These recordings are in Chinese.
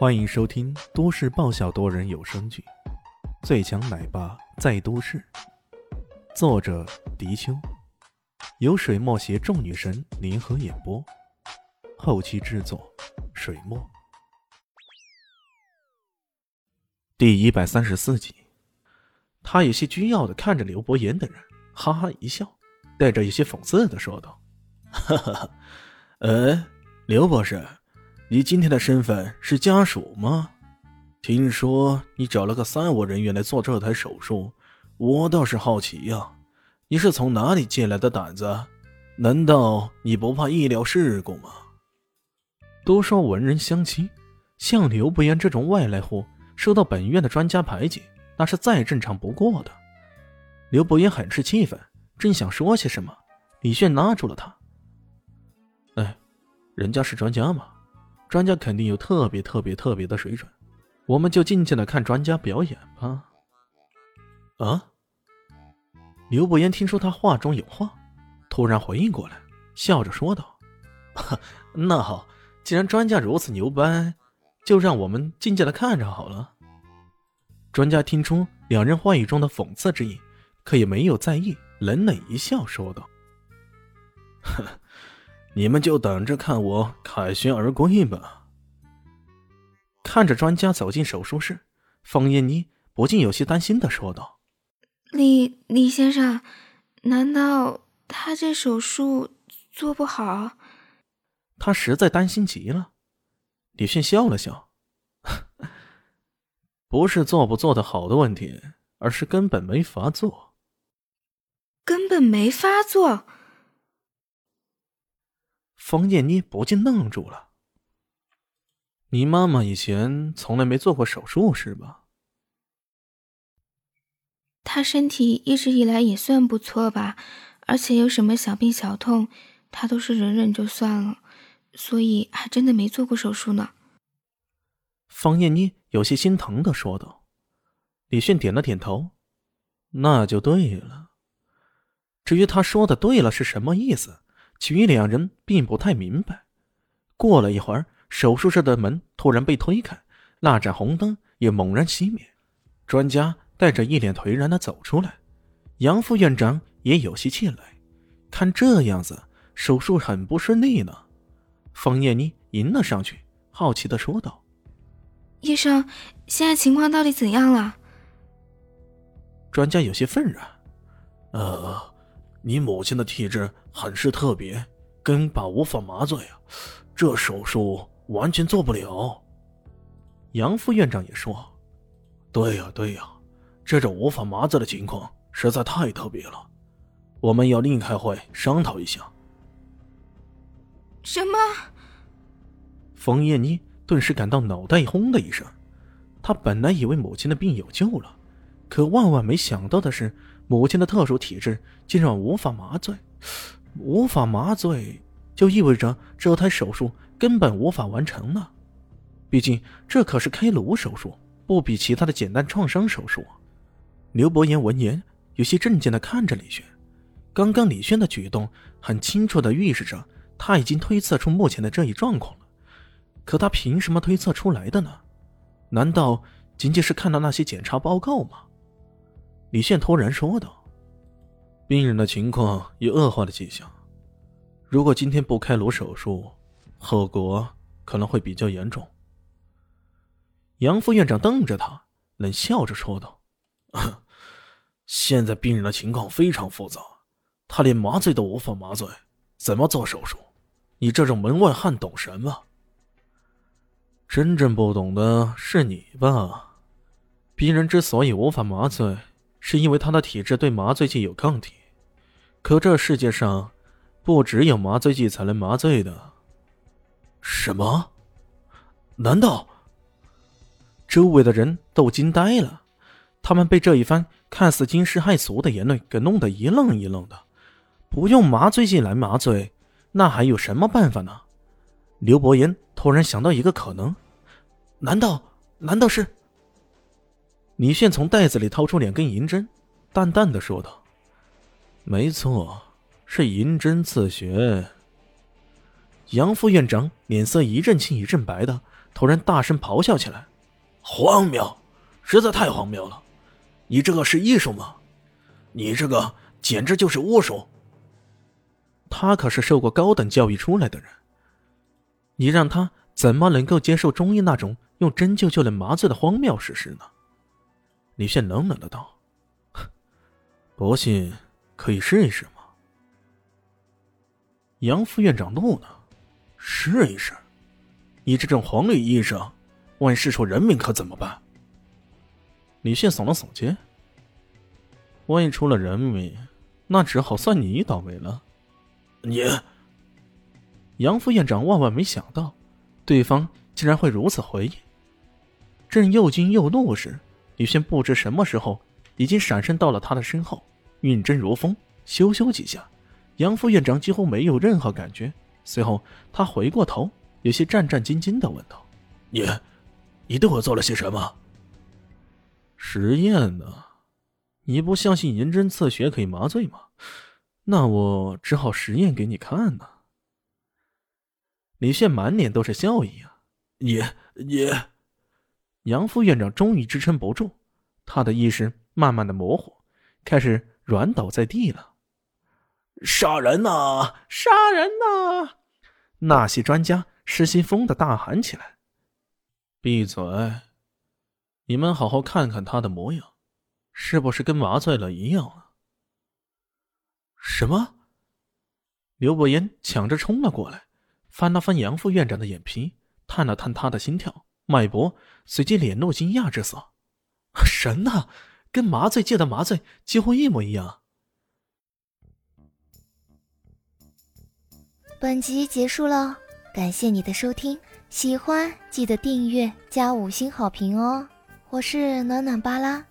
欢迎收听都市爆笑多人有声剧《最强奶爸在都市》，作者：迪秋，由水墨携众女神联合演播，后期制作：水墨。第一百三十四集，他有些倨傲的看着刘伯言等人，哈哈一笑，带着一些讽刺的说道：“ 哈哈，呃，刘博士。”你今天的身份是家属吗？听说你找了个三无人员来做这台手术，我倒是好奇呀，你是从哪里借来的胆子？难道你不怕医疗事故吗？都说文人相亲，像刘不言这种外来户受到本院的专家排挤，那是再正常不过的。刘伯言很是气愤，正想说些什么，李炫拉住了他。哎，人家是专家嘛。专家肯定有特别特别特别的水准，我们就静静的看专家表演吧。啊！刘伯言听说他话中有话，突然回应过来，笑着说道：“ 那好，既然专家如此牛掰，就让我们静静的看着好了。”专家听出两人话语中的讽刺之意，可也没有在意，冷冷一笑，说道：“哼。”你们就等着看我凯旋而归吧。看着专家走进手术室，方艳妮不禁有些担心的说道：“李李先生，难道他这手术做不好？”他实在担心极了。李迅笑了笑：“ 不是做不做的好的问题，而是根本没法做。根本没法做。”方艳妮不禁愣住了。你妈妈以前从来没做过手术是吧？她身体一直以来也算不错吧，而且有什么小病小痛，她都是忍忍就算了，所以还真的没做过手术呢。方艳妮有些心疼的说道。李迅点了点头，那就对了。至于他说的“对了”是什么意思？其余两人并不太明白。过了一会儿，手术室的门突然被推开，那盏红灯也猛然熄灭。专家带着一脸颓然的走出来，杨副院长也有些气馁。看这样子，手术很不顺利呢。方艳妮迎了上去，好奇的说道：“医生，现在情况到底怎样了？”专家有些愤然：“呃。”你母亲的体质很是特别，根本无法麻醉啊，这手术完全做不了。杨副院长也说：“对呀，对呀，这种无法麻醉的情况实在太特别了，我们要另开会商讨一下。”什么？冯燕妮顿时感到脑袋轰的一声，她本来以为母亲的病有救了，可万万没想到的是。母亲的特殊体质竟然无法麻醉，无法麻醉就意味着这台手术根本无法完成了。毕竟这可是开颅手术，不比其他的简单创伤手术。刘伯言闻言，有些震惊的看着李轩。刚刚李轩的举动很清楚的预示着他已经推测出目前的这一状况了。可他凭什么推测出来的呢？难道仅仅是看到那些检查报告吗？李现突然说道：“病人的情况有恶化的迹象，如果今天不开颅手术，后果可能会比较严重。”杨副院长瞪着他，冷笑着说道：“ 现在病人的情况非常复杂，他连麻醉都无法麻醉，怎么做手术？你这种门外汉懂什么？真正不懂的是你吧？病人之所以无法麻醉。”是因为他的体质对麻醉剂有抗体，可这世界上不只有麻醉剂才能麻醉的。什么？难道？周围的人都惊呆了，他们被这一番看似惊世骇俗的言论给弄得一愣一愣的。不用麻醉剂来麻醉，那还有什么办法呢？刘伯言突然想到一个可能，难道？难道是？李炫从袋子里掏出两根银针，淡淡的说道：“没错，是银针刺穴。”杨副院长脸色一阵青一阵白的，突然大声咆哮起来：“荒谬，实在太荒谬了！你这个是艺术吗？你这个简直就是巫术！”他可是受过高等教育出来的人，你让他怎么能够接受中医那种用针灸就能麻醉的荒谬事实呢？李炫冷冷的道：“不信，可以试一试吗？”杨副院长怒了：“试一试？你这种黄绿医生，万一试出人命可怎么办？”李炫耸了耸肩：“万一出了人命，那只好算你倒霉了。”你，杨副院长万万没想到，对方竟然会如此回应。正又惊又怒时，李轩不知什么时候已经闪身到了他的身后，运针如风，咻咻几下，杨副院长几乎没有任何感觉。随后，他回过头，有些战战兢兢的问道：“你，你对我做了些什么？实验呢？你不相信银针刺血可以麻醉吗？”那我只好实验给你看呢。李炫满脸都是笑意啊！你你，杨副院长终于支撑不住，他的意识慢慢的模糊，开始软倒在地了。杀人呐！杀人呐！那些专家失心疯的大喊起来：“闭嘴！你们好好看看他的模样，是不是跟麻醉了一样啊？”什么？刘伯言抢着冲了过来，翻了翻杨副院长的眼皮，探了探他的心跳、脉搏，随即脸露惊讶之色。神呐，跟麻醉界的麻醉几乎一模一样。本集结束了，感谢你的收听，喜欢记得订阅加五星好评哦。我是暖暖巴拉，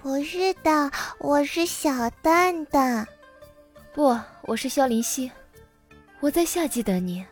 不是的，我是小蛋蛋。不，我是萧林希，我在夏季等你。